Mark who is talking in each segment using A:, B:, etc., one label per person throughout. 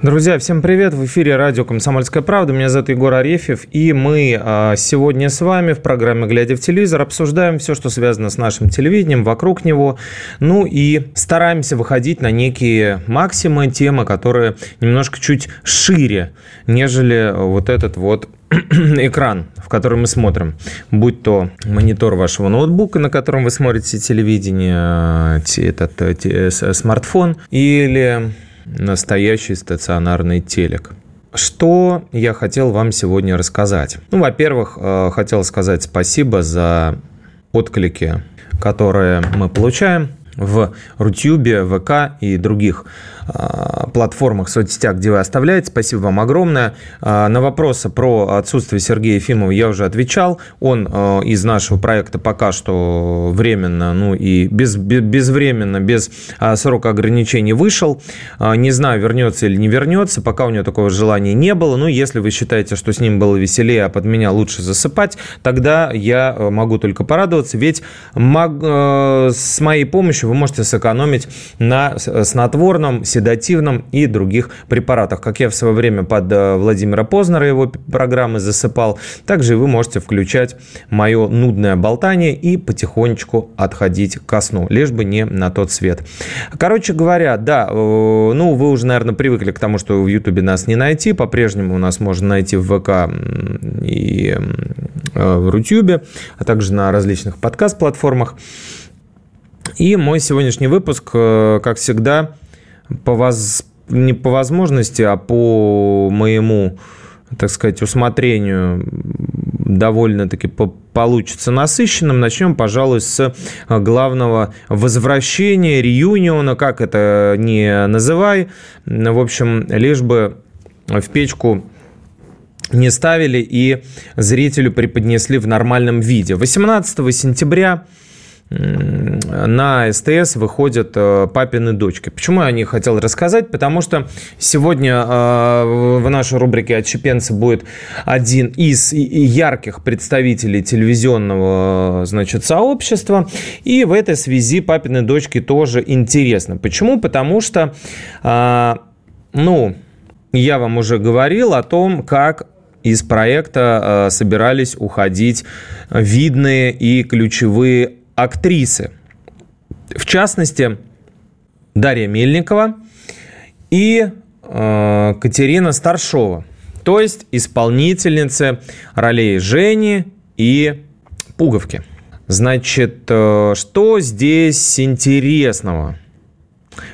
A: Друзья, всем привет! В эфире радио «Комсомольская правда». Меня зовут Егор Арефьев. И мы а, сегодня с вами в программе «Глядя в телевизор» обсуждаем все, что связано с нашим телевидением, вокруг него. Ну и стараемся выходить на некие максимы, темы, которые немножко чуть шире, нежели вот этот вот экран, в который мы смотрим, будь то монитор вашего ноутбука, на котором вы смотрите телевидение, этот э, смартфон, или настоящий стационарный телек. Что я хотел вам сегодня рассказать? Ну, во-первых, э, хотел сказать спасибо за отклики, которые мы получаем в Рутюбе, ВК и других платформах, соцсетях, где вы оставляете. Спасибо вам огромное. А, на вопросы про отсутствие Сергея Ефимова я уже отвечал. Он а, из нашего проекта пока что временно, ну и без, без, безвременно, без срока ограничений вышел. Не знаю, вернется или не вернется. Пока у него такого желания не было. Ну, если вы считаете, что с ним было веселее, а под меня лучше засыпать, тогда я могу только порадоваться. Ведь с моей помощью вы можете сэкономить на снотворном, седативном и других препаратах. Как я в свое время под э, Владимира Познера его программы засыпал, также вы можете включать мое нудное болтание и потихонечку отходить ко сну, лишь бы не на тот свет. Короче говоря, да, э, ну, вы уже, наверное, привыкли к тому, что в Ютубе нас не найти, по-прежнему у нас можно найти в ВК и э, в Рутюбе, а также на различных подкаст-платформах. И мой сегодняшний выпуск, как всегда, по воз... не по возможности, а по моему, так сказать, усмотрению довольно-таки получится насыщенным. Начнем, пожалуй, с главного возвращения, реюниона, как это не называй. В общем, лишь бы в печку не ставили и зрителю преподнесли в нормальном виде. 18 сентября на СТС выходят э, папины дочки. Почему я о них хотел рассказать? Потому что сегодня э, в нашей рубрике «Отщепенцы» будет один из ярких представителей телевизионного значит, сообщества. И в этой связи папины дочки тоже интересно. Почему? Потому что, э, ну, я вам уже говорил о том, как из проекта собирались уходить видные и ключевые актрисы. В частности, Дарья Мельникова и э, Катерина Старшова. То есть исполнительницы ролей Жени и Пуговки. Значит, э, что здесь интересного?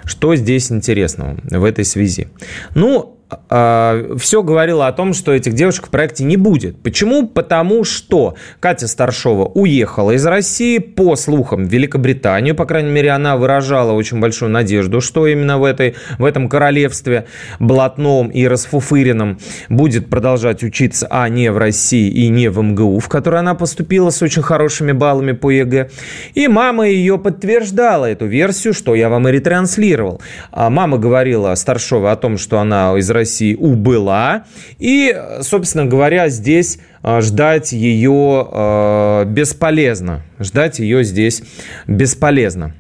A: Что здесь интересного в этой связи? Ну, все говорило о том, что этих девушек в проекте не будет. Почему? Потому что Катя Старшова уехала из России, по слухам, в Великобританию. По крайней мере, она выражала очень большую надежду, что именно в, этой, в этом королевстве блатном и расфуфыренном будет продолжать учиться, а не в России и не в МГУ, в которой она поступила с очень хорошими баллами по ЕГЭ. И мама ее подтверждала эту версию, что я вам и ретранслировал. А мама говорила Старшова о том, что она из России убыла. И, собственно говоря, здесь а, ждать ее а, бесполезно. Ждать ее здесь бесполезно.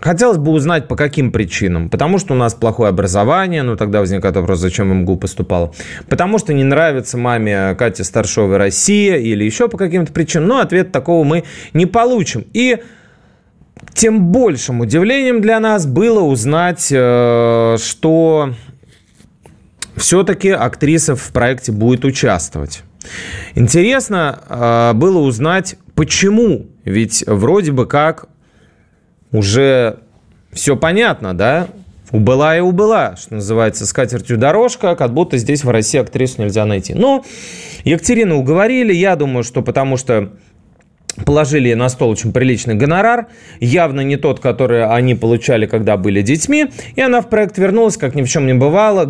A: Хотелось бы узнать, по каким причинам. Потому что у нас плохое образование, ну тогда возникает вопрос, зачем МГУ поступала. Потому что не нравится маме Кате Старшовой Россия или еще по каким-то причинам. Но ответ такого мы не получим. И тем большим удивлением для нас было узнать, э, что все-таки актриса в проекте будет участвовать. Интересно э, было узнать, почему. Ведь вроде бы как уже все понятно, да? Убыла и убыла, что называется, с катертью дорожка, как будто здесь в России актрису нельзя найти. Но Екатерину уговорили, я думаю, что потому что положили на стол очень приличный гонорар, явно не тот, который они получали, когда были детьми, и она в проект вернулась, как ни в чем не бывало,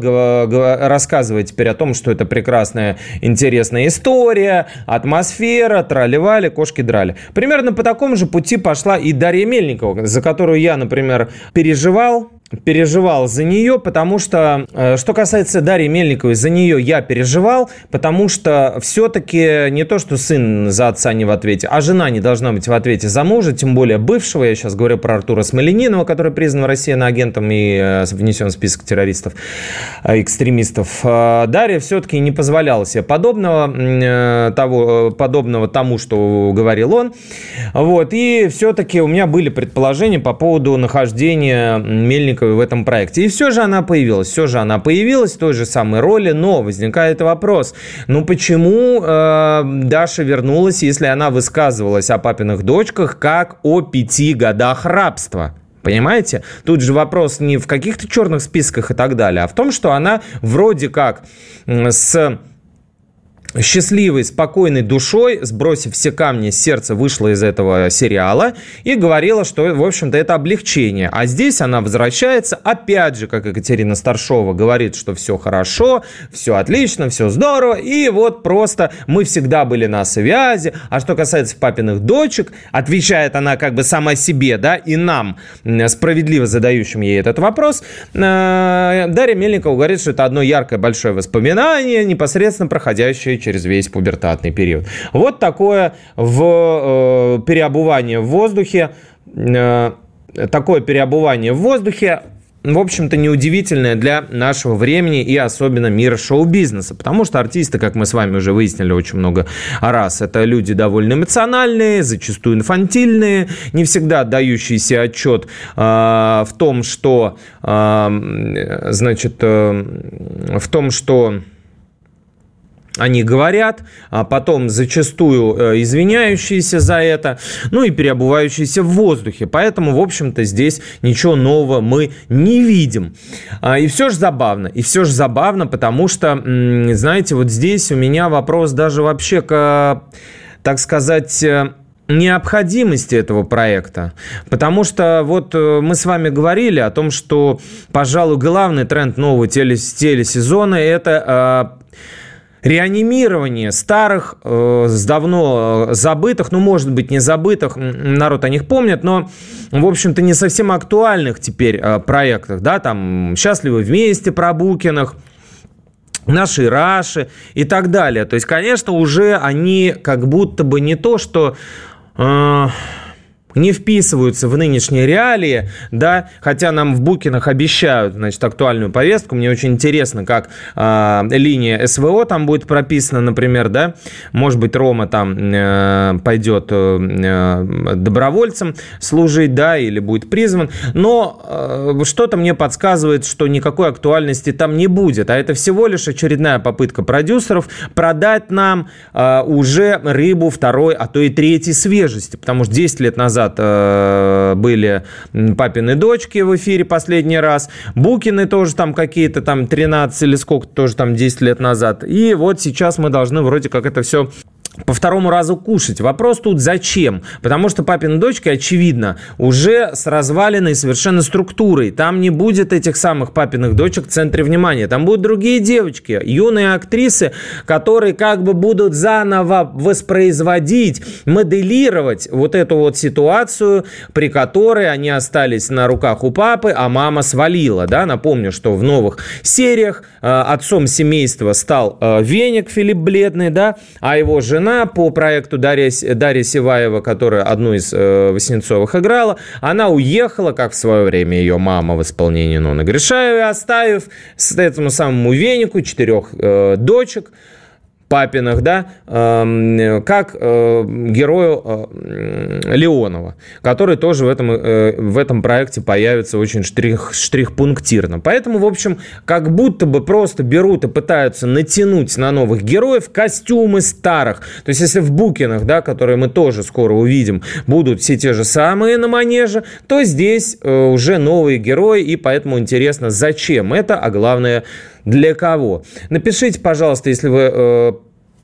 A: рассказывая теперь о том, что это прекрасная, интересная история, атмосфера, трали-вали, кошки драли. Примерно по такому же пути пошла и Дарья Мельникова, за которую я, например, переживал, переживал за нее, потому что, э, что касается Дарьи Мельниковой, за нее я переживал, потому что все-таки не то, что сын за отца не в ответе, а жена не должна быть в ответе за мужа, тем более бывшего, я сейчас говорю про Артура Смоленинова, который признан в России на агентом и э, внесен в список террористов, э, экстремистов. Дарья все-таки не позволяла себе подобного, того, подобного тому, что говорил он. Вот, и все-таки у меня были предположения по поводу нахождения Мельниковой Мельниковой в этом проекте. И все же она появилась, все же она появилась в той же самой роли, но возникает вопрос, ну почему э, Даша вернулась, если она высказывалась о папиных дочках как о пяти годах рабства? Понимаете? Тут же вопрос не в каких-то черных списках и так далее, а в том, что она вроде как с счастливой, спокойной душой, сбросив все камни с сердца, вышла из этого сериала и говорила, что, в общем-то, это облегчение. А здесь она возвращается, опять же, как Екатерина Старшова говорит, что все хорошо, все отлично, все здорово, и вот просто мы всегда были на связи. А что касается папиных дочек, отвечает она как бы сама себе, да, и нам, справедливо задающим ей этот вопрос, э, Дарья Мельникова говорит, что это одно яркое большое воспоминание, непосредственно проходящее через весь пубертатный период. Вот такое в, э, переобувание в воздухе, э, такое переобувание в воздухе в общем-то, неудивительное для нашего времени и особенно мира шоу-бизнеса. Потому что артисты, как мы с вами уже выяснили очень много раз, это люди довольно эмоциональные, зачастую инфантильные, не всегда отдающиеся отчет э, в том, что, э, значит, э, в том, что они говорят, а потом зачастую э, извиняющиеся за это, ну и переобувающиеся в воздухе. Поэтому, в общем-то, здесь ничего нового мы не видим. А, и все же забавно. И все же забавно, потому что, знаете, вот здесь у меня вопрос даже вообще к, так сказать, э, необходимости этого проекта. Потому что вот э, мы с вами говорили о том, что, пожалуй, главный тренд нового телесезона – это реанимирование старых, э, давно забытых, ну, может быть, не забытых, народ о них помнит, но, в общем-то, не совсем актуальных теперь э, проектах, да, там «Счастливы вместе» про Букиных, наши Раши и так далее. То есть, конечно, уже они как будто бы не то, что... Э, не вписываются в нынешние реалии, да, хотя нам в Букинах обещают, значит, актуальную повестку. Мне очень интересно, как э, линия СВО там будет прописана, например, да, может быть, Рома там э, пойдет э, добровольцем служить, да, или будет призван, но э, что-то мне подсказывает, что никакой актуальности там не будет, а это всего лишь очередная попытка продюсеров продать нам э, уже рыбу второй, а то и третьей свежести, потому что 10 лет назад назад э, были папины дочки в эфире последний раз. Букины тоже там какие-то там 13 или сколько тоже там 10 лет назад. И вот сейчас мы должны вроде как это все по второму разу кушать. Вопрос тут зачем? Потому что папина дочка, очевидно, уже с разваленной совершенно структурой. Там не будет этих самых папиных дочек в центре внимания. Там будут другие девочки, юные актрисы, которые как бы будут заново воспроизводить, моделировать вот эту вот ситуацию, при которой они остались на руках у папы, а мама свалила. Да? Напомню, что в новых сериях э, отцом семейства стал э, Веник Филипп Бледный, да, а его жена жена по проекту Дарья, Дарья Севаева, которая одну из э, Васнецовых играла, она уехала, как в свое время ее мама в исполнении Нонны Гришаевой, оставив этому самому венику четырех э, дочек – Папинах, да, эм, как э, герою э, Леонова, который тоже в этом, э, в этом проекте появится очень штрих, штрих-пунктирно. Поэтому, в общем, как будто бы просто берут и пытаются натянуть на новых героев костюмы старых. То есть, если в Букинах, да, которые мы тоже скоро увидим, будут все те же самые на манеже, то здесь уже новые герои, и поэтому интересно, зачем это, а главное, для кого. Напишите, пожалуйста, если вы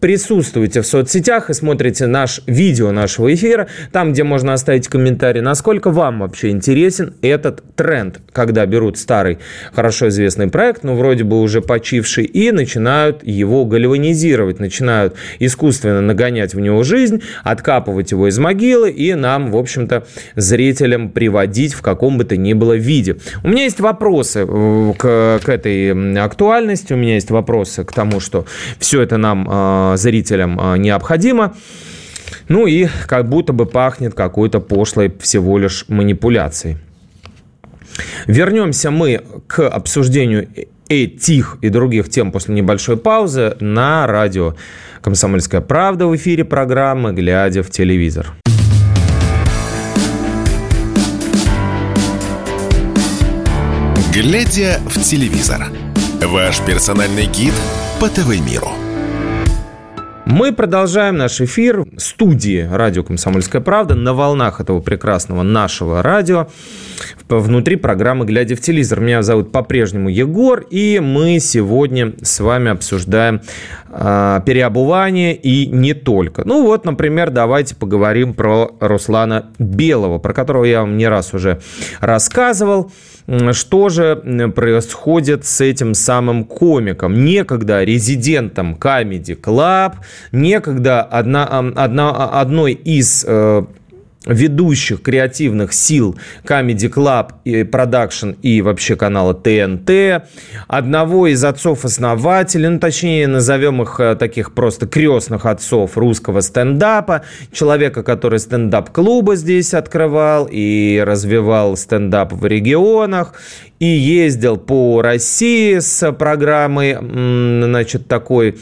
A: присутствуете в соцсетях и смотрите наш видео нашего эфира, там, где можно оставить комментарий, насколько вам вообще интересен этот тренд, когда берут старый, хорошо известный проект, ну, вроде бы уже почивший, и начинают его гальванизировать, начинают искусственно нагонять в него жизнь, откапывать его из могилы и нам, в общем-то, зрителям приводить в каком бы то ни было виде. У меня есть вопросы э, к, к этой актуальности, у меня есть вопросы к тому, что все это нам, э, зрителям, э, необходимо. Ну и как будто бы пахнет какой-то пошлой всего лишь манипуляцией. Вернемся мы к обсуждению этих и других тем после небольшой паузы на радио «Комсомольская правда» в эфире программы «Глядя в телевизор».
B: «Глядя в телевизор» – ваш персональный гид по ТВ-миру –
A: мы продолжаем наш эфир в студии радио «Комсомольская правда» на волнах этого прекрасного нашего радио внутри программы «Глядя в телевизор». Меня зовут по-прежнему Егор, и мы сегодня с вами обсуждаем э, переобувание и не только. Ну вот, например, давайте поговорим про Руслана Белого, про которого я вам не раз уже рассказывал. Что же происходит с этим самым комиком? Некогда резидентом Comedy Club, некогда одна, одна, одной из э, ведущих креативных сил Comedy Club и Production и вообще канала ТНТ, одного из отцов-основателей, ну, точнее, назовем их э, таких просто крестных отцов русского стендапа, человека, который стендап-клубы здесь открывал и развивал стендап в регионах, и ездил по России с программой, значит, такой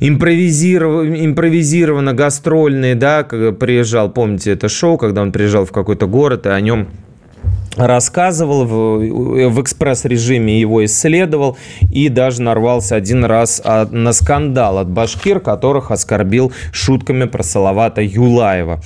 A: импровизиров... импровизированно гастрольный, да, приезжал, помните это шоу, когда он приезжал в какой-то город, и о нем рассказывал в, в экспресс-режиме, его исследовал и даже нарвался один раз на скандал от башкир, которых оскорбил шутками про Салавата Юлаева,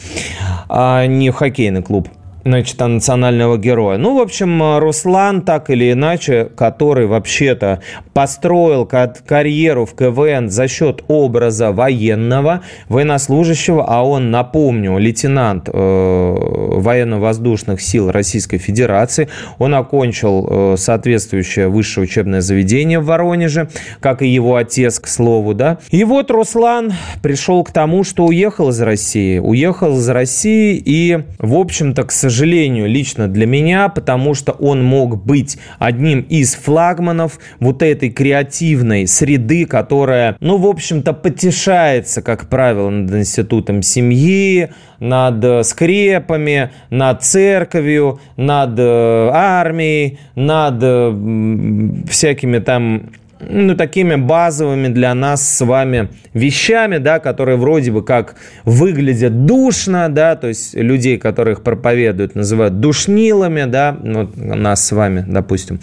A: а не хоккейный клуб значит, национального героя. Ну, в общем, Руслан, так или иначе, который вообще-то построил карьеру в КВН за счет образа военного, военнослужащего, а он, напомню, лейтенант э, военно-воздушных сил Российской Федерации. Он окончил э, соответствующее высшее учебное заведение в Воронеже, как и его отец, к слову, да. И вот Руслан пришел к тому, что уехал из России. Уехал из России и, в общем-то, к сожалению, сожалению, лично для меня, потому что он мог быть одним из флагманов вот этой креативной среды, которая, ну, в общем-то, потешается, как правило, над институтом семьи, над скрепами, над церковью, над э, армией, над э, всякими там ну, такими базовыми для нас с вами вещами, да, которые вроде бы как выглядят душно, да, то есть людей, которых проповедуют, называют душнилами, да, ну, нас с вами, допустим.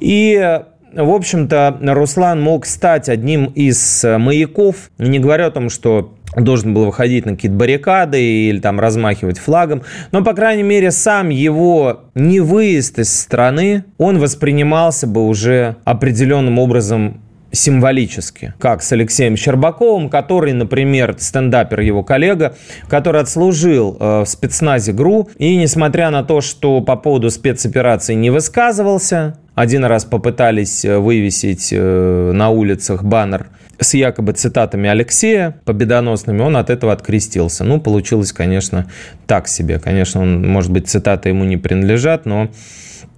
A: И в общем-то, Руслан мог стать одним из маяков, не говоря о том, что должен был выходить на какие-то баррикады или там размахивать флагом. Но, по крайней мере, сам его не выезд из страны, он воспринимался бы уже определенным образом символически, как с Алексеем Щербаковым, который, например, стендапер его коллега, который отслужил э, в спецназе ГРУ, и несмотря на то, что по поводу спецоперации не высказывался, один раз попытались э, вывесить э, на улицах баннер с якобы цитатами Алексея победоносными, он от этого открестился. Ну, получилось, конечно, так себе. Конечно, он, может быть, цитаты ему не принадлежат, но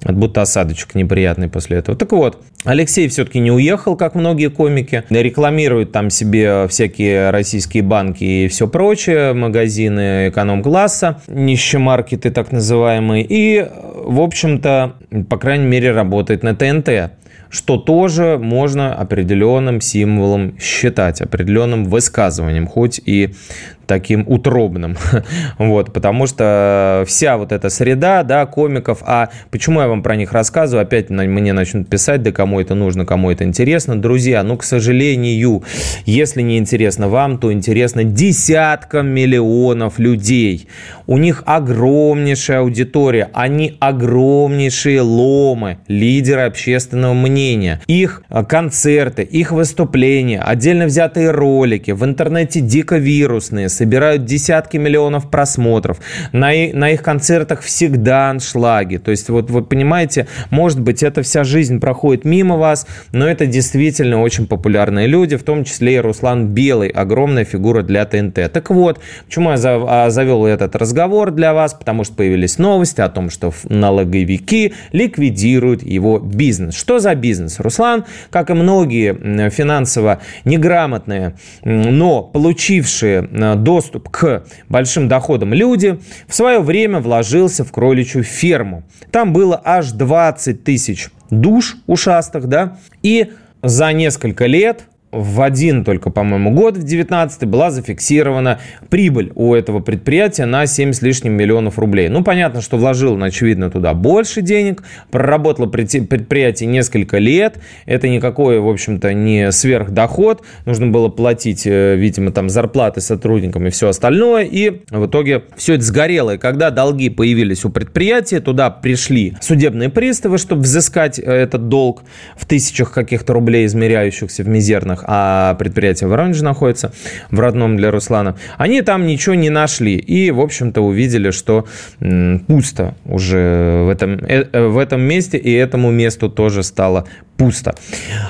A: будто осадочек неприятный после этого. Так вот, Алексей все-таки не уехал, как многие комики. Рекламирует там себе всякие российские банки и все прочее, магазины эконом-класса, нищемаркеты так называемые. И, в общем-то, по крайней мере, работает на ТНТ что тоже можно определенным символом считать, определенным высказыванием, хоть и таким утробным. вот, потому что вся вот эта среда, да, комиков, а почему я вам про них рассказываю, опять мне начнут писать, да кому это нужно, кому это интересно. Друзья, ну, к сожалению, если не интересно вам, то интересно десяткам миллионов людей. У них огромнейшая аудитория, они огромнейшие ломы, лидеры общественного мнения. Их э, концерты, их выступления, отдельно взятые ролики в интернете дико вирусные, собирают десятки миллионов просмотров. На, на их концертах всегда аншлаги. То есть вот вы понимаете, может быть, эта вся жизнь проходит мимо вас, но это действительно очень популярные люди, в том числе и Руслан Белый, огромная фигура для ТНТ. Так вот, почему я а, завел этот разговор для вас? Потому что появились новости о том, что налоговики ликвидируют его бизнес. Что за бизнес? Руслан, как и многие финансово неграмотные, но получившие э, доступ к большим доходам люди, в свое время вложился в кроличью ферму. Там было аж 20 тысяч душ ушастых, да, и за несколько лет в один только, по-моему, год, в 19 была зафиксирована прибыль у этого предприятия на 7 с лишним миллионов рублей. Ну, понятно, что вложил, очевидно, туда больше денег, проработало предприятие несколько лет, это никакой, в общем-то, не сверхдоход, нужно было платить, э, видимо, там зарплаты сотрудникам и все остальное, и в итоге все это сгорело. И когда долги появились у предприятия, туда пришли судебные приставы, чтобы взыскать э, этот долг в тысячах каких-то рублей, измеряющихся в мизерных регионах, а предприятие в Воронеже находится, в родном для Руслана, они там ничего не нашли и, в общем-то, увидели, что пусто уже в этом, э, в этом месте, и этому месту тоже стало пусто.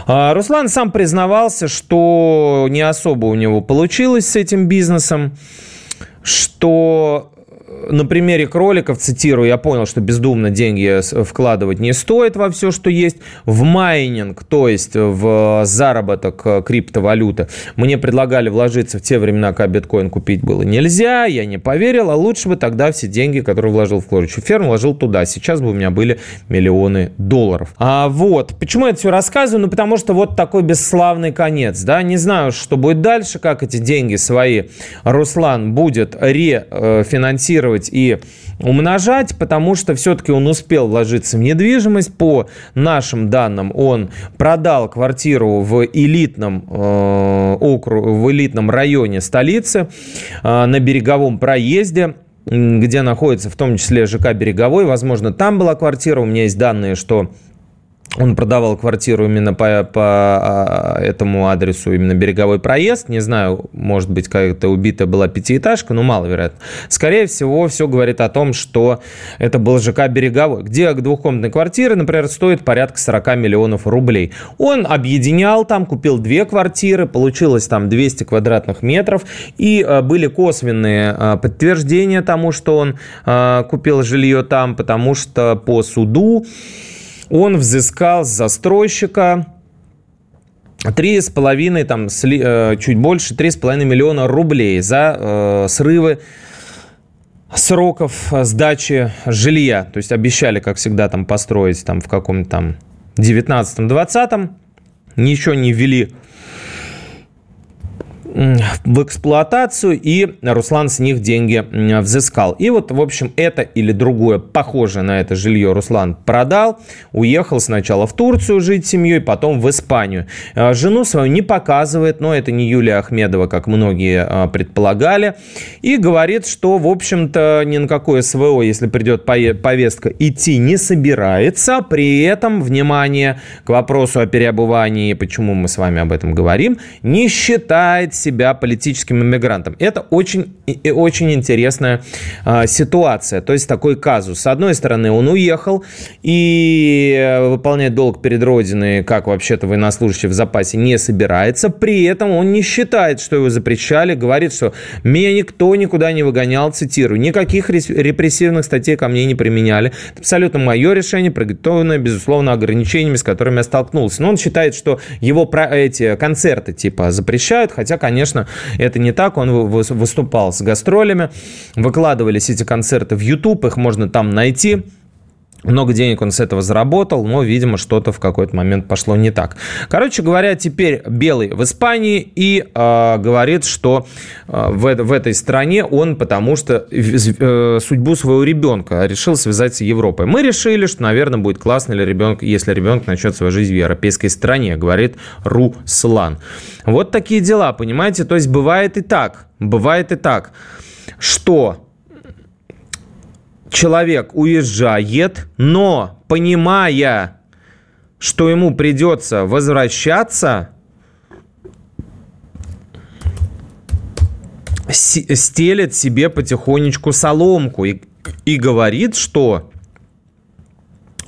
A: А, Руслан сам признавался, что не особо у него получилось с этим бизнесом, что на примере кроликов, цитирую, я понял, что бездумно деньги вкладывать не стоит во все, что есть. В майнинг, то есть в заработок э, криптовалюты, мне предлагали вложиться в те времена, когда биткоин купить было нельзя, я не поверил, а лучше бы тогда все деньги, которые вложил в кроличью ферму, вложил туда. Сейчас бы у меня были миллионы долларов. А вот, почему я это все рассказываю? Ну, потому что вот такой бесславный конец, да, не знаю, что будет дальше, как эти деньги свои Руслан будет рефинансировать инвестировать и умножать, потому что все-таки он успел вложиться в недвижимость. По нашим данным, он продал квартиру в элитном э, округе, в элитном районе столицы э, на береговом проезде где находится в том числе ЖК «Береговой». Возможно, там была квартира. У меня есть данные, что он продавал квартиру именно по, по а, этому адресу, именно Береговой проезд. Не знаю, может быть, какая-то убитая была пятиэтажка, но маловероятно. Скорее всего, все говорит о том, что это был ЖК Береговой, где двухкомнатная квартира, например, стоит порядка 40 миллионов рублей. Он объединял там, купил две квартиры, получилось там 200 квадратных метров, и а, были косвенные а, подтверждения тому, что он купил жилье там, потому что по суду он взыскал с застройщика три с половиной, там, э, чуть больше, три с половиной миллиона рублей за э, срывы сроков сдачи жилья. То есть обещали, как всегда, там построить там в каком-то там 19-20, ничего не ввели в эксплуатацию, и Руслан с них деньги взыскал. И вот, в общем, это или другое, похожее на это жилье Руслан продал, уехал сначала в Турцию жить с семьей, потом в Испанию. А, жену свою не показывает, но это не Юлия Ахмедова, как многие а, предполагали, и говорит, что, в общем-то, ни на какое СВО, если придет повестка, идти не собирается. При этом, внимание к вопросу о переобувании, почему мы с вами об этом говорим, не считает себя политическим иммигрантом. Это очень, очень интересная э, ситуация, то есть такой казус. С одной стороны, он уехал и э, выполнять долг перед Родиной, как вообще-то военнослужащий в запасе, не собирается. При этом он не считает, что его запрещали, говорит, что меня никто никуда не выгонял, цитирую, никаких репрессивных статей ко мне не применяли. Это абсолютно мое решение, продиктованное, безусловно, ограничениями, с которыми я столкнулся. Но он считает, что его эти концерты типа запрещают, хотя, конечно, конечно, это не так. Он выступал с гастролями, выкладывались эти концерты в YouTube, их можно там найти. Много денег он с этого заработал, но, видимо, что-то в какой-то момент пошло не так. Короче говоря, теперь Белый в Испании и э, говорит, что э, в, в этой стране он, потому что э, судьбу своего ребенка решил связать с Европой. Мы решили, что, наверное, будет классно, если ребенок, если ребенок начнет свою жизнь в европейской стране, говорит Руслан. Вот такие дела, понимаете? То есть бывает и так, бывает и так, что человек уезжает, но понимая, что ему придется возвращаться, стелет себе потихонечку соломку и, и говорит, что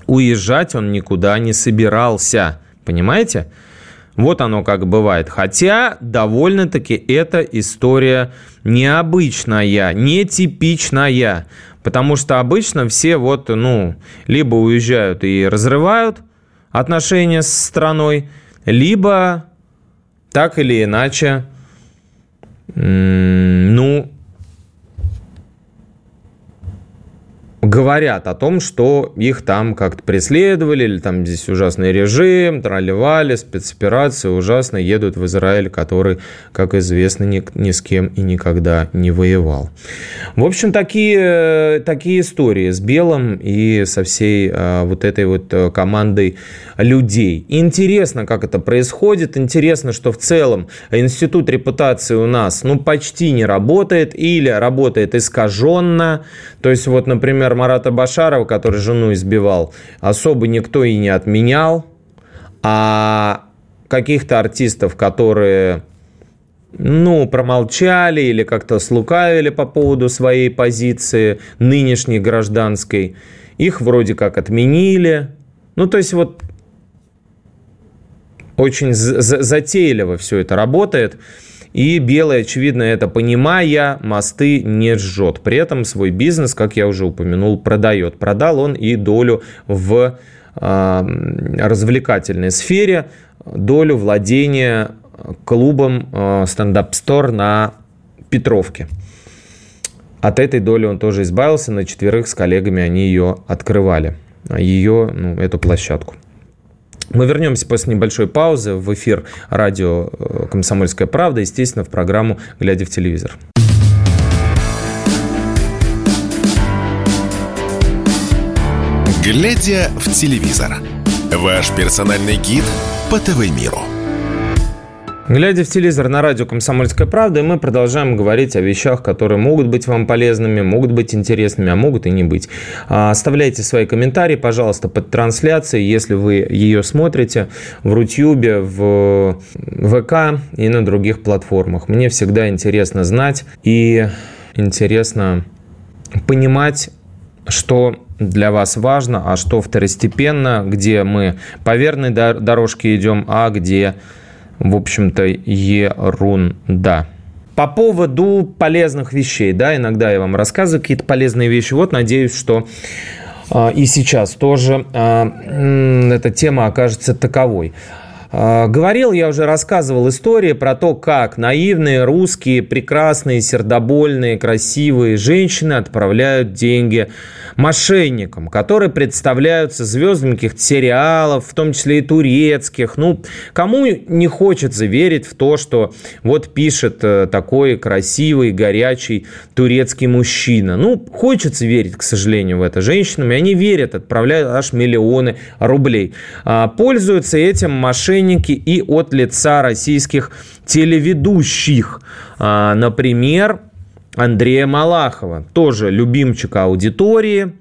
A: уезжать он никуда не собирался. Понимаете? Вот оно как бывает. Хотя довольно-таки эта история необычная, нетипичная. Потому что обычно все вот, ну, либо уезжают и разрывают отношения с страной, либо так или иначе, ну, говорят о том, что их там как-то преследовали, или там здесь ужасный режим, тролливали, спецоперации ужасно, едут в Израиль, который, как известно, ни, ни с кем и никогда не воевал. В общем, такие, такие истории с Белым и со всей а, вот этой вот э, командой людей. Интересно, как это происходит, интересно, что в целом институт репутации у нас, ну, почти не работает или работает искаженно, то есть вот, например, Марата Башарова, который жену избивал, особо никто и не отменял. А каких-то артистов, которые ну, промолчали или как-то слукавили по поводу своей позиции нынешней гражданской, их вроде как отменили. Ну, то есть вот очень затейливо все это работает. И Белый, очевидно, это понимая, мосты не жжет. При этом свой бизнес, как я уже упомянул, продает. Продал он и долю в э, развлекательной сфере, долю владения клубом э, Stand Store на Петровке. От этой доли он тоже избавился, на четверых с коллегами они ее открывали, ее, ну, эту площадку. Мы вернемся после небольшой паузы в эфир радио э, «Комсомольская правда», естественно, в программу «Глядя в телевизор».
B: «Глядя в телевизор» – ваш персональный гид по ТВ-миру –
A: Глядя в телевизор на радио «Комсомольская правда», мы продолжаем говорить о вещах, которые могут быть вам полезными, могут быть интересными, а могут и не быть. А, оставляйте свои комментарии, пожалуйста, под трансляцией, если вы ее смотрите в Рутюбе, в ВК и на других платформах. Мне всегда интересно знать и интересно понимать, что для вас важно, а что второстепенно, где мы по верной дорожке идем, а где в общем-то, ерунда. По поводу полезных вещей, да, иногда я вам рассказываю какие-то полезные вещи. Вот, надеюсь, что э, и сейчас тоже э, эта тема окажется таковой. А, говорил, я уже рассказывал истории про то, как наивные русские, прекрасные, сердобольные, красивые женщины отправляют деньги мошенникам, которые представляются звездами каких-то сериалов, в том числе и турецких. Ну, кому не хочется верить в то, что вот пишет э, такой красивый, горячий турецкий мужчина. Ну, хочется верить, к сожалению, в это женщинам, и они верят, отправляют аж миллионы рублей. А, пользуются этим мошенники и от лица российских телеведущих. А, например, Андрея Малахова, тоже любимчика аудитории.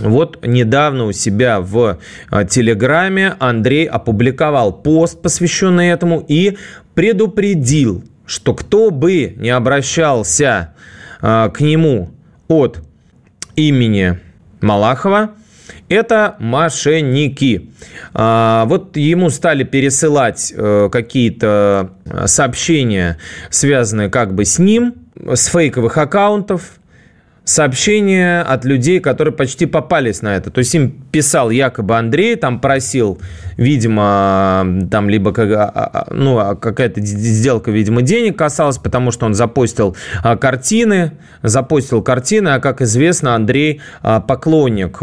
A: Вот недавно у себя в а, Телеграме Андрей опубликовал пост, посвященный этому, и предупредил, что кто бы не обращался а, к нему от имени Малахова, это мошенники. А, вот ему стали пересылать э, какие-то сообщения, связанные как бы с ним, с фейковых аккаунтов, сообщения от людей, которые почти попались на это. То есть им писал якобы Андрей, там просил, видимо, там либо а, а, а, ну, какая-то сделка, видимо, денег касалась, потому что он запостил картины, запостил картины, а как известно, Андрей поклонник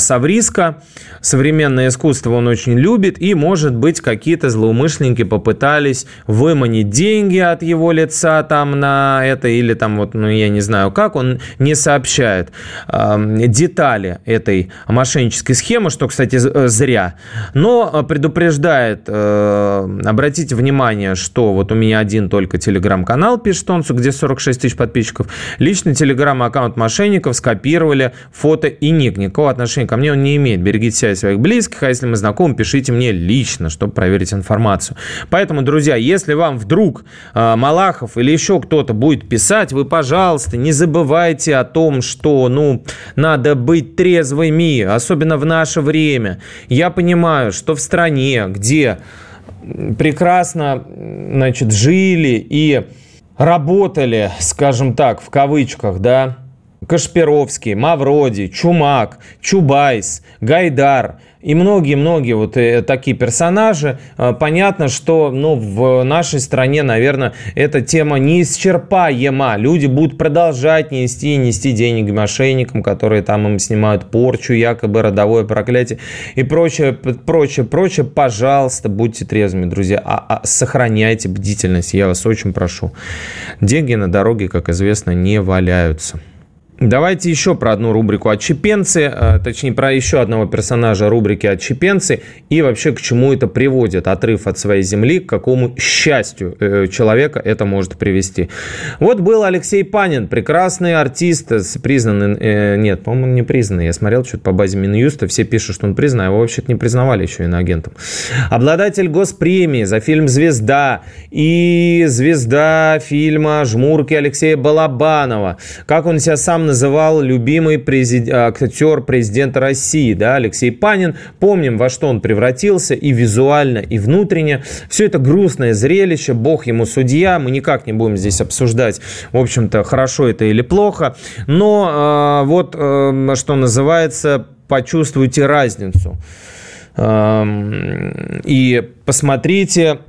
A: Савриска, современное искусство он очень любит, и, может быть, какие-то злоумышленники попытались выманить деньги от его лица там на это, или там вот, ну, я не знаю как, он не сообщает э, детали этой мошеннической схемы, что, кстати, э, зря, но э, предупреждает, э, обратите внимание, что вот у меня один только телеграм-канал пишет Тонцу, где 46 тысяч подписчиков, личный телеграм-аккаунт мошенников скопировали фото и ник. Никакого отношения ко мне он не имеет. Берегите себя и своих близких, а если мы знакомы, пишите мне лично, чтобы проверить информацию. Поэтому, друзья, если вам вдруг Малахов или еще кто-то будет писать, вы, пожалуйста, не забывайте о том, что, ну, надо быть трезвыми, особенно в наше время. Я понимаю, что в стране, где прекрасно, значит, жили и работали, скажем так, в кавычках, да, Кашпировский, Мавроди, Чумак, Чубайс, Гайдар – и многие-многие вот э, такие персонажи. А, понятно, что ну, в нашей стране, наверное, эта тема неисчерпаема. Люди будут продолжать нести нести деньги мошенникам, которые там им снимают порчу, якобы родовое проклятие и прочее, прочее, прочее. Пожалуйста, будьте трезвыми, друзья. А, а сохраняйте бдительность, я вас очень прошу. Деньги на дороге, как известно, не валяются. Давайте еще про одну рубрику «Отчепенцы», э, точнее, про еще одного персонажа рубрики «Отчепенцы» и вообще к чему это приводит. Отрыв от своей земли, к какому счастью э, человека это может привести. Вот был Алексей Панин, прекрасный артист, признанный, э, нет, по-моему, не признанный. Я смотрел что-то по базе Минюста, все пишут, что он признан, а его вообще-то не признавали еще иноагентом. Обладатель госпремии за фильм «Звезда» и звезда фильма «Жмурки» Алексея Балабанова. Как он себя сам называл любимый президент, актер президента России, да, Алексей Панин. Помним, во что он превратился и визуально, и внутренне. Все это грустное зрелище, бог ему судья. Мы никак не будем здесь обсуждать, в общем-то, хорошо это или плохо. Но э, вот, э, что называется, почувствуйте разницу. И посмотрите,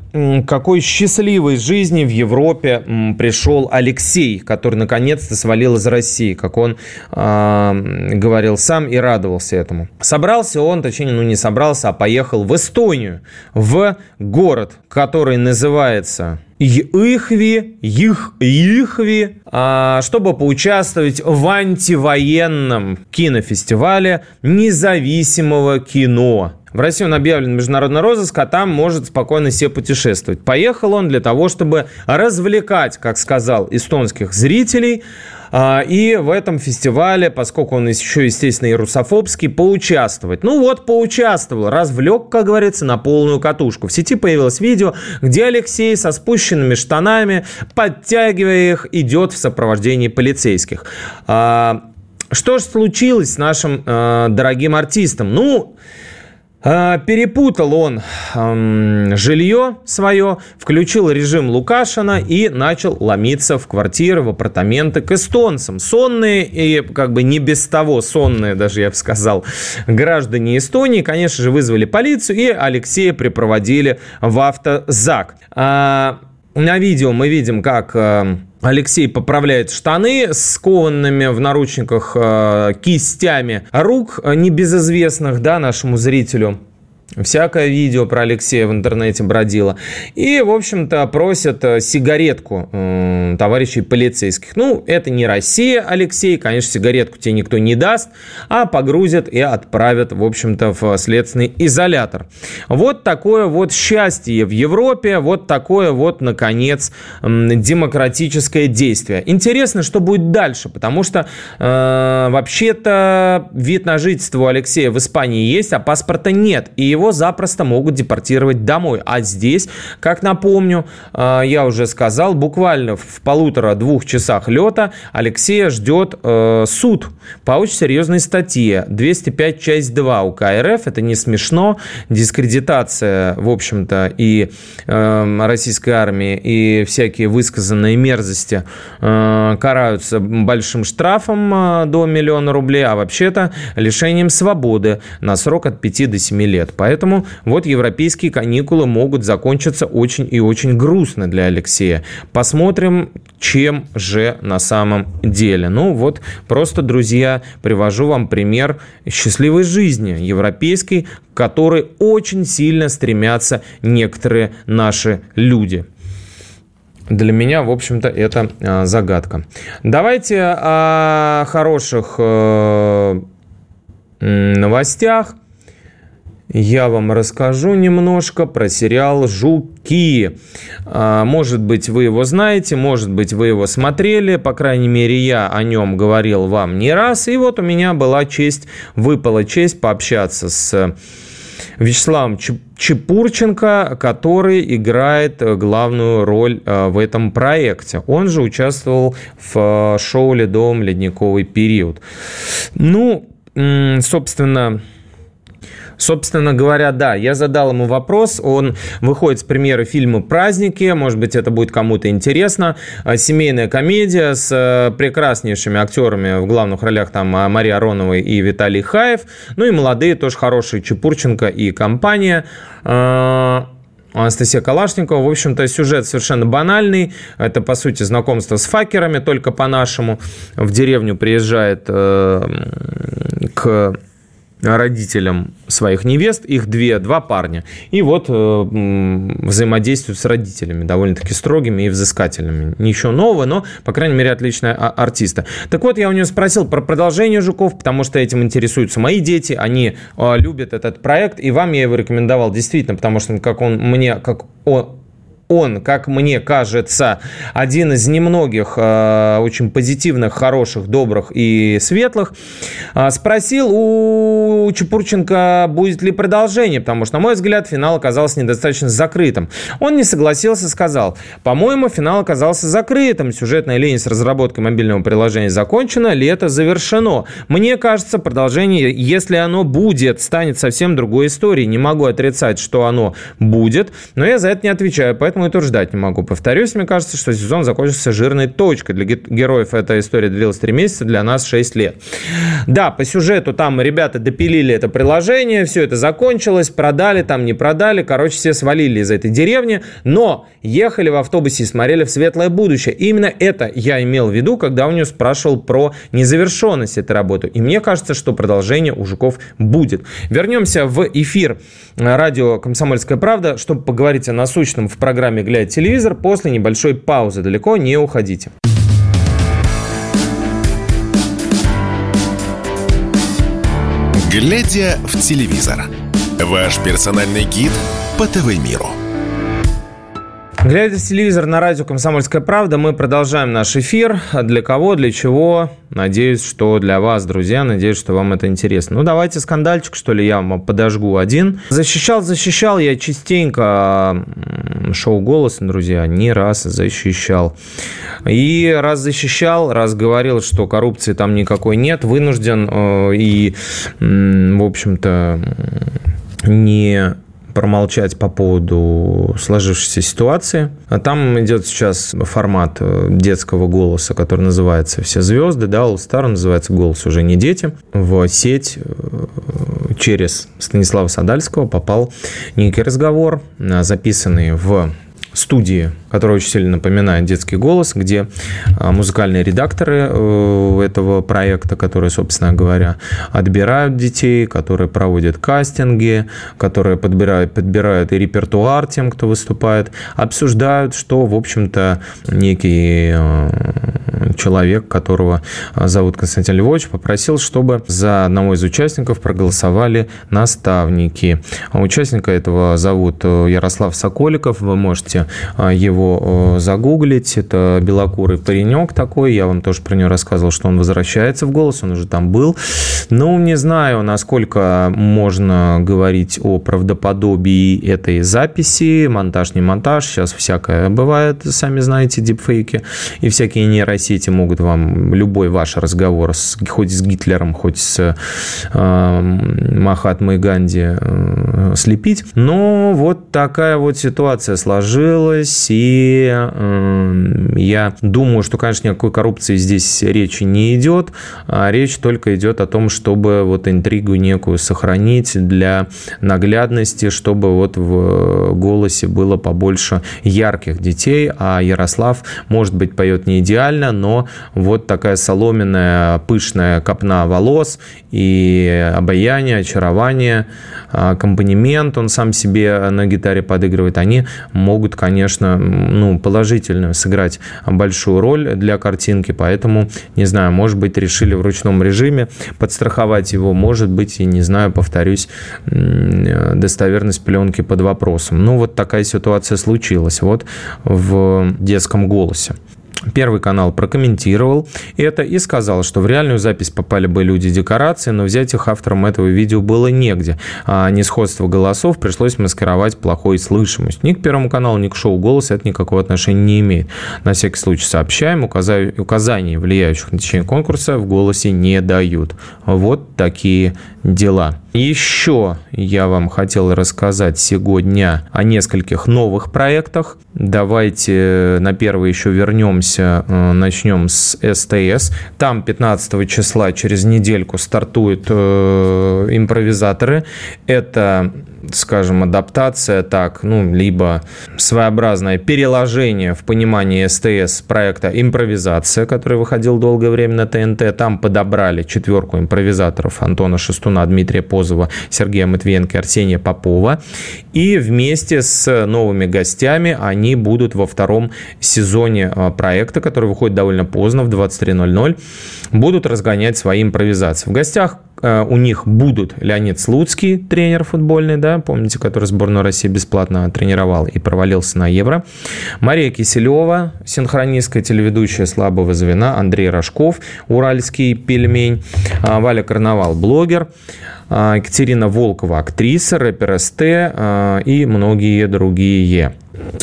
A: какой счастливой жизни в Европе пришел Алексей, который наконец-то свалил из России, как он э, говорил сам и радовался этому. Собрался он, точнее, ну не собрался, а поехал в Эстонию, в город, который называется Ихви, их, Ихви, а, чтобы поучаствовать в антивоенном кинофестивале независимого кино. В России он объявлен международный розыск, а там может спокойно себе путешествовать. Поехал он для того, чтобы развлекать, как сказал, эстонских зрителей, а, и в этом фестивале, поскольку он еще, естественно, и русофобский, поучаствовать. Ну вот, поучаствовал, развлек, как говорится, на полную катушку. В сети появилось видео, где Алексей со спущенными штанами, подтягивая их, идет в сопровождении полицейских. А, что же случилось с нашим э, дорогим артистом? Ну, перепутал он жилье свое, включил режим Лукашина и начал ломиться в квартиры, в апартаменты к эстонцам. Сонные и как бы не без того сонные, даже я бы сказал, граждане Эстонии, конечно же, вызвали полицию и Алексея припроводили в автозак. А, на видео мы видим, как Алексей поправляет штаны с кованными в наручниках э, кистями рук э, небезызвестных да, нашему зрителю. Всякое видео про Алексея в интернете бродило. И, в общем-то, просят э, сигаретку э, товарищей полицейских. Ну, это не Россия, Алексей. Конечно, сигаретку тебе никто не даст, а погрузят и отправят, в общем-то, в следственный изолятор. Вот такое вот счастье в Европе, вот такое вот, наконец, демократическое действие. Интересно, что будет дальше, потому что э, вообще-то вид на жительство у Алексея в Испании есть, а паспорта нет. И его его запросто могут депортировать домой. А здесь, как напомню, э, я уже сказал, буквально в полутора-двух часах лета Алексея ждет э, суд по очень серьезной статье. 205 часть 2 УК РФ. Это не смешно. Дискредитация, в общем-то, и российской армии, и всякие высказанные мерзости караются большим штрафом до миллиона рублей, а вообще-то лишением свободы на срок от 5 до 7 лет. Поэтому вот европейские каникулы могут закончиться очень и очень грустно для Алексея. Посмотрим, чем же на самом деле. Ну вот, просто, друзья, привожу вам пример счастливой жизни европейской, к которой очень сильно стремятся некоторые наши люди. Для меня, в общем-то, это а, загадка. Давайте о хороших э, новостях я вам расскажу немножко про сериал «Жуки». А, может быть, вы его знаете, может быть, вы его смотрели. По крайней мере, я о нем говорил вам не раз. И вот у меня была честь, выпала честь пообщаться с Вячеславом Чепурченко, который играет главную роль а, в этом проекте. Он же участвовал в шоу «Ледовом ледниковый период». Ну, собственно, Собственно говоря, да, я задал ему вопрос, он выходит с премьеры фильма «Праздники», может быть, это будет кому-то интересно. А, семейная комедия с э, прекраснейшими актерами в главных ролях, там а, Мария Ароновой и Виталий Хаев, ну и молодые тоже хорошие, Чепурченко и компания. А, Анастасия Калашникова. В общем-то, сюжет совершенно банальный. Это, по сути, знакомство с факерами, только по-нашему. В деревню приезжает э, к родителям своих невест, их две, два парня. И вот э, взаимодействуют с родителями, довольно-таки строгими и взыскательными. Ничего нового, но, по крайней мере, отличная а, артиста. Так вот, я у нее спросил про продолжение «Жуков», потому что этим интересуются мои дети, они э, любят этот проект, и вам я его рекомендовал действительно, потому что как он мне, как он, он, как мне кажется, один из немногих э, очень позитивных, хороших, добрых и светлых, э, спросил у Чепурченко, будет ли продолжение, потому что, на мой взгляд, финал оказался недостаточно закрытым. Он не согласился, сказал, по-моему, финал оказался закрытым, сюжетная линия с разработкой мобильного приложения закончена, лето завершено. Мне кажется, продолжение, если оно будет, станет совсем другой историей. Не могу отрицать, что оно будет, но я за это не отвечаю, поэтому поэтому и тут ждать не могу. Повторюсь, мне кажется, что сезон закончился жирной точкой. Для героев эта история длилась 3 месяца, для нас 6 лет. Да, по сюжету там ребята допилили это приложение, все это закончилось, продали, там не продали, короче, все свалили из этой деревни, но ехали в автобусе и смотрели в светлое будущее. И именно это я имел в виду, когда у нее спрашивал про незавершенность этой работы. И мне кажется, что продолжение у Жуков будет. Вернемся в эфир радио «Комсомольская правда», чтобы поговорить о насущном в программе программе «Глядя телевизор» после небольшой паузы. Далеко не уходите.
B: «Глядя в телевизор» – ваш персональный гид по ТВ-миру.
A: Глядя в телевизор на радио «Комсомольская правда», мы продолжаем наш эфир. Для кого, для чего? Надеюсь, что для вас, друзья. Надеюсь, что вам это интересно. Ну, давайте скандальчик, что ли, я вам подожгу один. Защищал, защищал я частенько шоу «Голос», друзья, не раз защищал. И раз защищал, раз говорил, что коррупции там никакой нет, вынужден э, и, в общем-то, не промолчать по поводу сложившейся ситуации. А там идет сейчас формат э, детского голоса, который называется «Все звезды», да, All Star называется «Голос уже не дети». В сеть э, через Станислава Садальского попал некий разговор, э, записанный в студии, которая очень сильно напоминает детский голос, где а, музыкальные редакторы э, этого проекта, которые, собственно говоря, отбирают детей, которые проводят кастинги, которые подбирают, подбирают и репертуар тем, кто выступает, обсуждают, что, в общем-то, некий э, человек, которого зовут Константин Львович, попросил, чтобы за одного из участников проголосовали наставники. Участника этого зовут Ярослав Соколиков. Вы можете его загуглить. Это белокурый паренек такой. Я вам тоже про него рассказывал, что он возвращается в голос. Он уже там был. Ну, не знаю, насколько можно говорить о правдоподобии этой записи. Монтаж, не монтаж. Сейчас всякое бывает, сами знаете, дипфейки. И всякие нейросети могут вам любой ваш разговор, с, хоть с Гитлером, хоть с э, Махатмой Ганди э, слепить. Но вот такая вот ситуация сложилась. И я думаю, что, конечно, никакой коррупции здесь речи не идет. А речь только идет о том, чтобы вот интригу некую сохранить для наглядности, чтобы вот в голосе было побольше ярких детей, а Ярослав, может быть, поет не идеально, но вот такая соломенная, пышная копна волос и обаяние, очарование, аккомпанемент он сам себе на гитаре подыгрывает, они могут, конечно, ну, положительно сыграть большую роль для картинки, поэтому, не знаю, может быть, решили в ручном режиме подстраховать его, может быть, и, не знаю, повторюсь, достоверность пленки под вопросом. Ну, вот такая ситуация случилась вот в детском голосе. Первый канал прокомментировал это и сказал, что в реальную запись попали бы люди декорации, но взять их автором этого видео было негде. А несходство голосов пришлось маскировать плохой слышимость. Ни к Первому каналу, ни к шоу «Голос» это никакого отношения не имеет. На всякий случай сообщаем, указаний, влияющих на течение конкурса, в «Голосе» не дают. Вот такие дела. Еще я вам хотел рассказать сегодня о нескольких новых проектах. Давайте на первый еще вернемся, э, начнем с СТС. Там 15 числа через недельку стартуют э, импровизаторы. Это скажем, адаптация, так, ну, либо своеобразное переложение в понимании СТС проекта «Импровизация», который выходил долгое время на ТНТ. Там подобрали четверку импровизаторов Антона Шестуна, Дмитрия Позова, Сергея Матвиенко, Арсения Попова. И вместе с новыми гостями они будут во втором сезоне а, проекта, который выходит довольно поздно, в 23.00, будут разгонять свои импровизации. В гостях у них будут Леонид Слуцкий, тренер футбольный, да, помните, который сборную России бесплатно тренировал и провалился на Евро. Мария Киселева, синхронистка, телеведущая слабого звена. Андрей Рожков, уральский пельмень. А, Валя Карнавал, блогер. А, Екатерина Волкова, актриса, рэпер СТ а, и многие другие.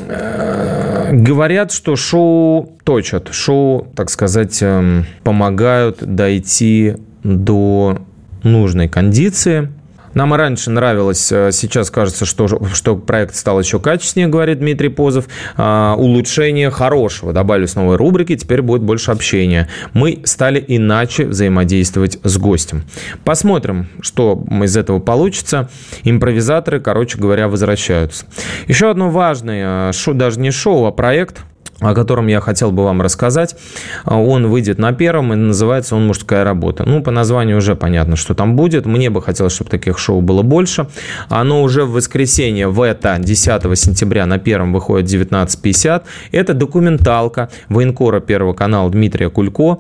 A: Э, говорят, что шоу точат, шоу, так сказать, эм, помогают дойти до нужной кондиции. Нам и раньше нравилось, э, сейчас кажется, что, что проект стал еще качественнее, говорит Дмитрий Позов. А, улучшение хорошего. Добавились новые рубрики, теперь будет больше общения. Мы стали иначе взаимодействовать с гостем. Посмотрим, что из этого получится. Импровизаторы, короче говоря, возвращаются. Еще одно важное, э, шоу, даже не шоу, а проект – о котором я хотел бы вам рассказать. Он выйдет на первом, и называется он «Мужская работа». Ну, по названию уже понятно, что там будет. Мне бы хотелось, чтобы таких шоу было больше. Оно уже в воскресенье, в это, 10 сентября на первом выходит 19.50. Это документалка военкора Первого канала Дмитрия Кулько,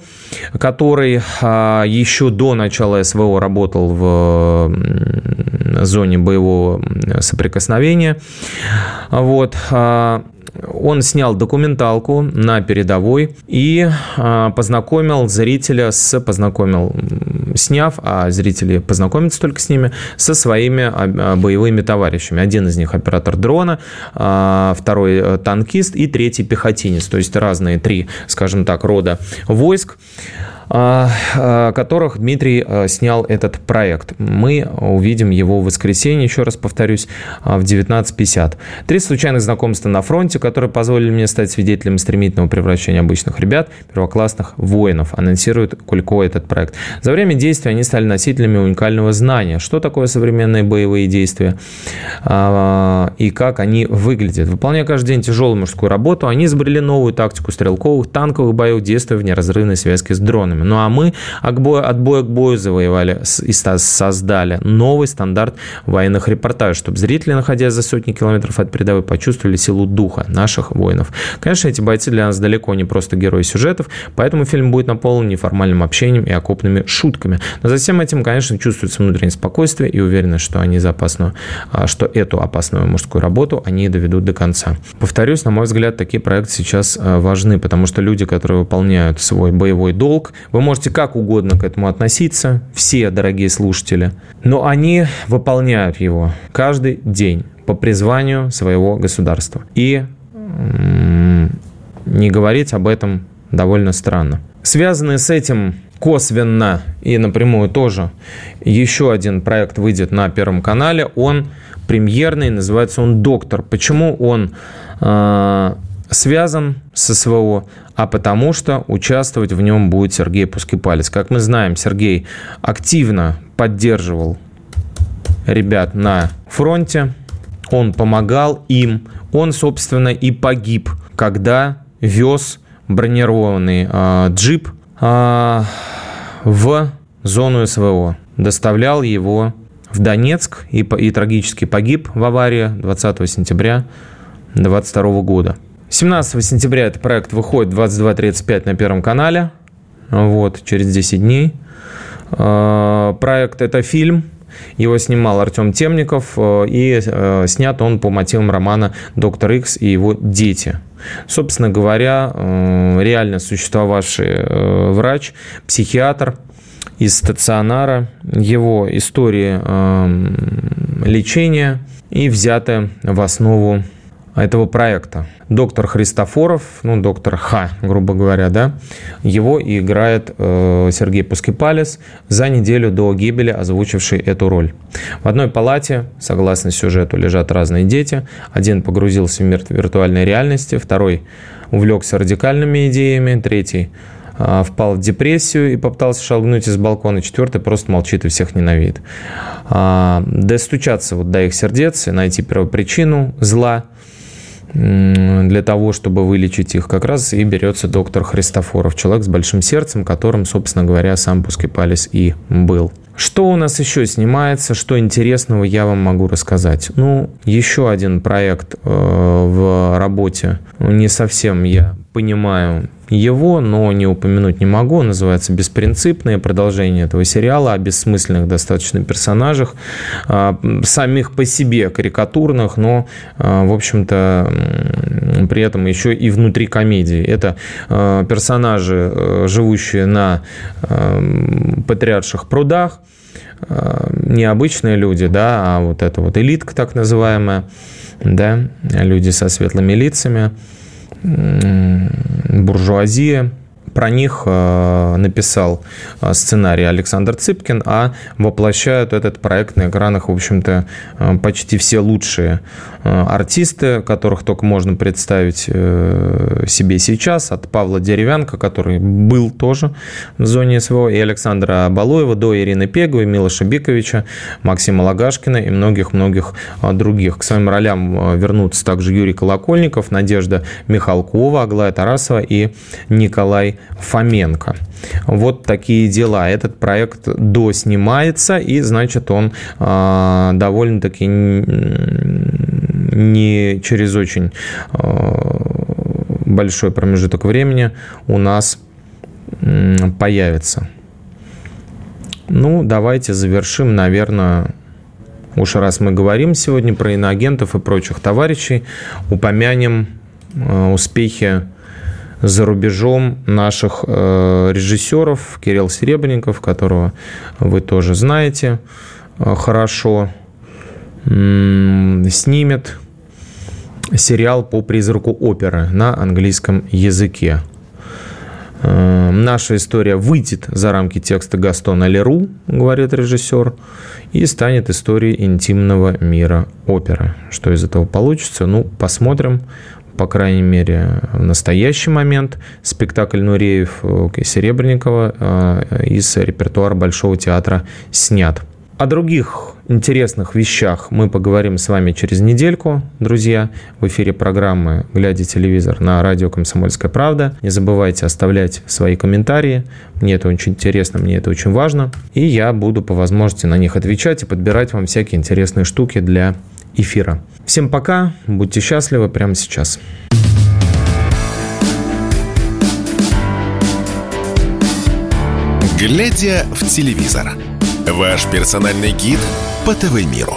A: который а, еще до начала СВО работал в зоне боевого соприкосновения. Вот. А, он снял документалку на передовой и а, познакомил зрителя с, познакомил, сняв, а зрители познакомятся только с ними, со своими а, боевыми товарищами. Один из них оператор дрона, а, второй э, танкист и третий пехотинец. То есть разные три, скажем так, рода войск. А, а, которых Дмитрий а, снял этот проект. Мы увидим его в воскресенье, еще раз повторюсь, в 19.50. Три случайных знакомства на фронте, которые позволили мне стать свидетелем стремительного превращения обычных ребят, первоклассных воинов, анонсирует Кулько этот проект. За время действия они стали носителями уникального знания, что такое современные боевые действия и как они выглядят. Выполняя каждый день тяжелую мужскую работу, они изобрели новую тактику стрелковых, танковых боев, действия в неразрывной связке с дронами. Время. Ну а мы от боя, от боя к бою завоевали и создали новый стандарт военных репортажей, чтобы зрители, находясь за сотни километров от передовой, почувствовали силу духа наших воинов. Конечно, эти бойцы для нас далеко не просто герои сюжетов, поэтому фильм будет наполнен неформальным общением и окопными шутками. Но за всем этим, конечно, чувствуется внутреннее спокойствие и уверенность, что они за опасную, а, что эту опасную мужскую работу они доведут до конца. Повторюсь, на мой взгляд, такие проекты сейчас а, важны, потому что люди, которые выполняют свой боевой долг, вы можете как угодно к этому относиться, все, дорогие слушатели, но они выполняют его каждый день по призванию своего государства. И не говорить об этом довольно странно. Связанные с этим косвенно и напрямую тоже еще один проект выйдет на Первом канале. Он премьерный, называется он «Доктор». Почему он э, связан с СВО? А потому что участвовать в нем будет Сергей Пускипалец. Как мы знаем, Сергей активно поддерживал ребят на фронте, он помогал им, он, собственно, и погиб, когда вез бронированный э, джип э, в зону СВО. Доставлял его в Донецк и, и трагически погиб в аварии 20 сентября 2022 года. 17 сентября этот проект выходит 22.35 на Первом канале. Вот, через 10 дней. Э, проект – это фильм, его снимал Артем Темников, э, и э, снят он по мотивам романа «Доктор Икс и его дети». Собственно говоря, реально существовавший врач, психиатр из стационара, его истории лечения и взятая в основу этого проекта. Доктор Христофоров, ну, доктор Х, грубо говоря, да, его играет э, Сергей Пускипалис, за неделю до гибели озвучивший эту роль. В одной палате, согласно сюжету, лежат разные дети. Один погрузился в мир виртуальной реальности, второй увлекся радикальными идеями, третий э, впал в депрессию и попытался шагнуть из балкона, четвертый просто молчит и всех ненавидит. А, достучаться вот до их сердец и найти первопричину зла – для того, чтобы вылечить их, как раз и берется доктор Христофоров, человек с большим сердцем, которым, собственно говоря, сам Пускипалис и был. Что у нас еще снимается, что интересного я вам могу рассказать? Ну, еще один проект э, в работе. Не совсем я понимаю его, но не упомянуть не могу. Он называется «Беспринципное продолжение этого сериала о бессмысленных достаточно персонажах, а, самих по себе карикатурных, но, а, в общем-то, при этом еще и внутри комедии. Это а, персонажи, живущие на патриарших прудах, необычные люди, да, а вот это вот элитка так называемая, да, люди со светлыми лицами – буржуазия, про них э, написал э, сценарий Александр Цыпкин, а воплощают этот проект на экранах, в общем-то, э, почти все лучшие артисты, которых только можно представить себе сейчас, от Павла Деревянко, который был тоже в зоне СВО, и Александра Балуева до Ирины Пеговой, Милоша Биковича, Максима Лагашкина и многих-многих других. К своим ролям вернутся также Юрий Колокольников, Надежда Михалкова, Аглая Тарасова и Николай Фоменко. Вот такие дела. Этот проект доснимается, и, значит, он э, довольно-таки не через очень э, большой промежуток времени у нас появится. Ну, давайте завершим, наверное, уж раз мы говорим сегодня про иноагентов и прочих товарищей, упомянем э, успехи за рубежом наших э, режиссеров. Кирилл Серебренников, которого вы тоже знаете э, хорошо, снимет сериал по призраку оперы на английском языке. Э, наша история выйдет за рамки текста Гастона Леру, говорит режиссер, и станет историей интимного мира оперы. Что из этого получится, ну, посмотрим по крайней мере, в настоящий момент спектакль Нуреев и Серебренникова э, из репертуара Большого театра снят. О других интересных вещах мы поговорим с вами через недельку, друзья, в эфире программы «Глядя телевизор» на радио «Комсомольская правда». Не забывайте оставлять свои комментарии. Мне это очень интересно, мне это очень важно. И я буду по возможности на них отвечать и подбирать вам всякие интересные штуки для эфира. Всем пока, будьте счастливы прямо сейчас.
B: Глядя в телевизор. Ваш персональный гид по ТВ-миру.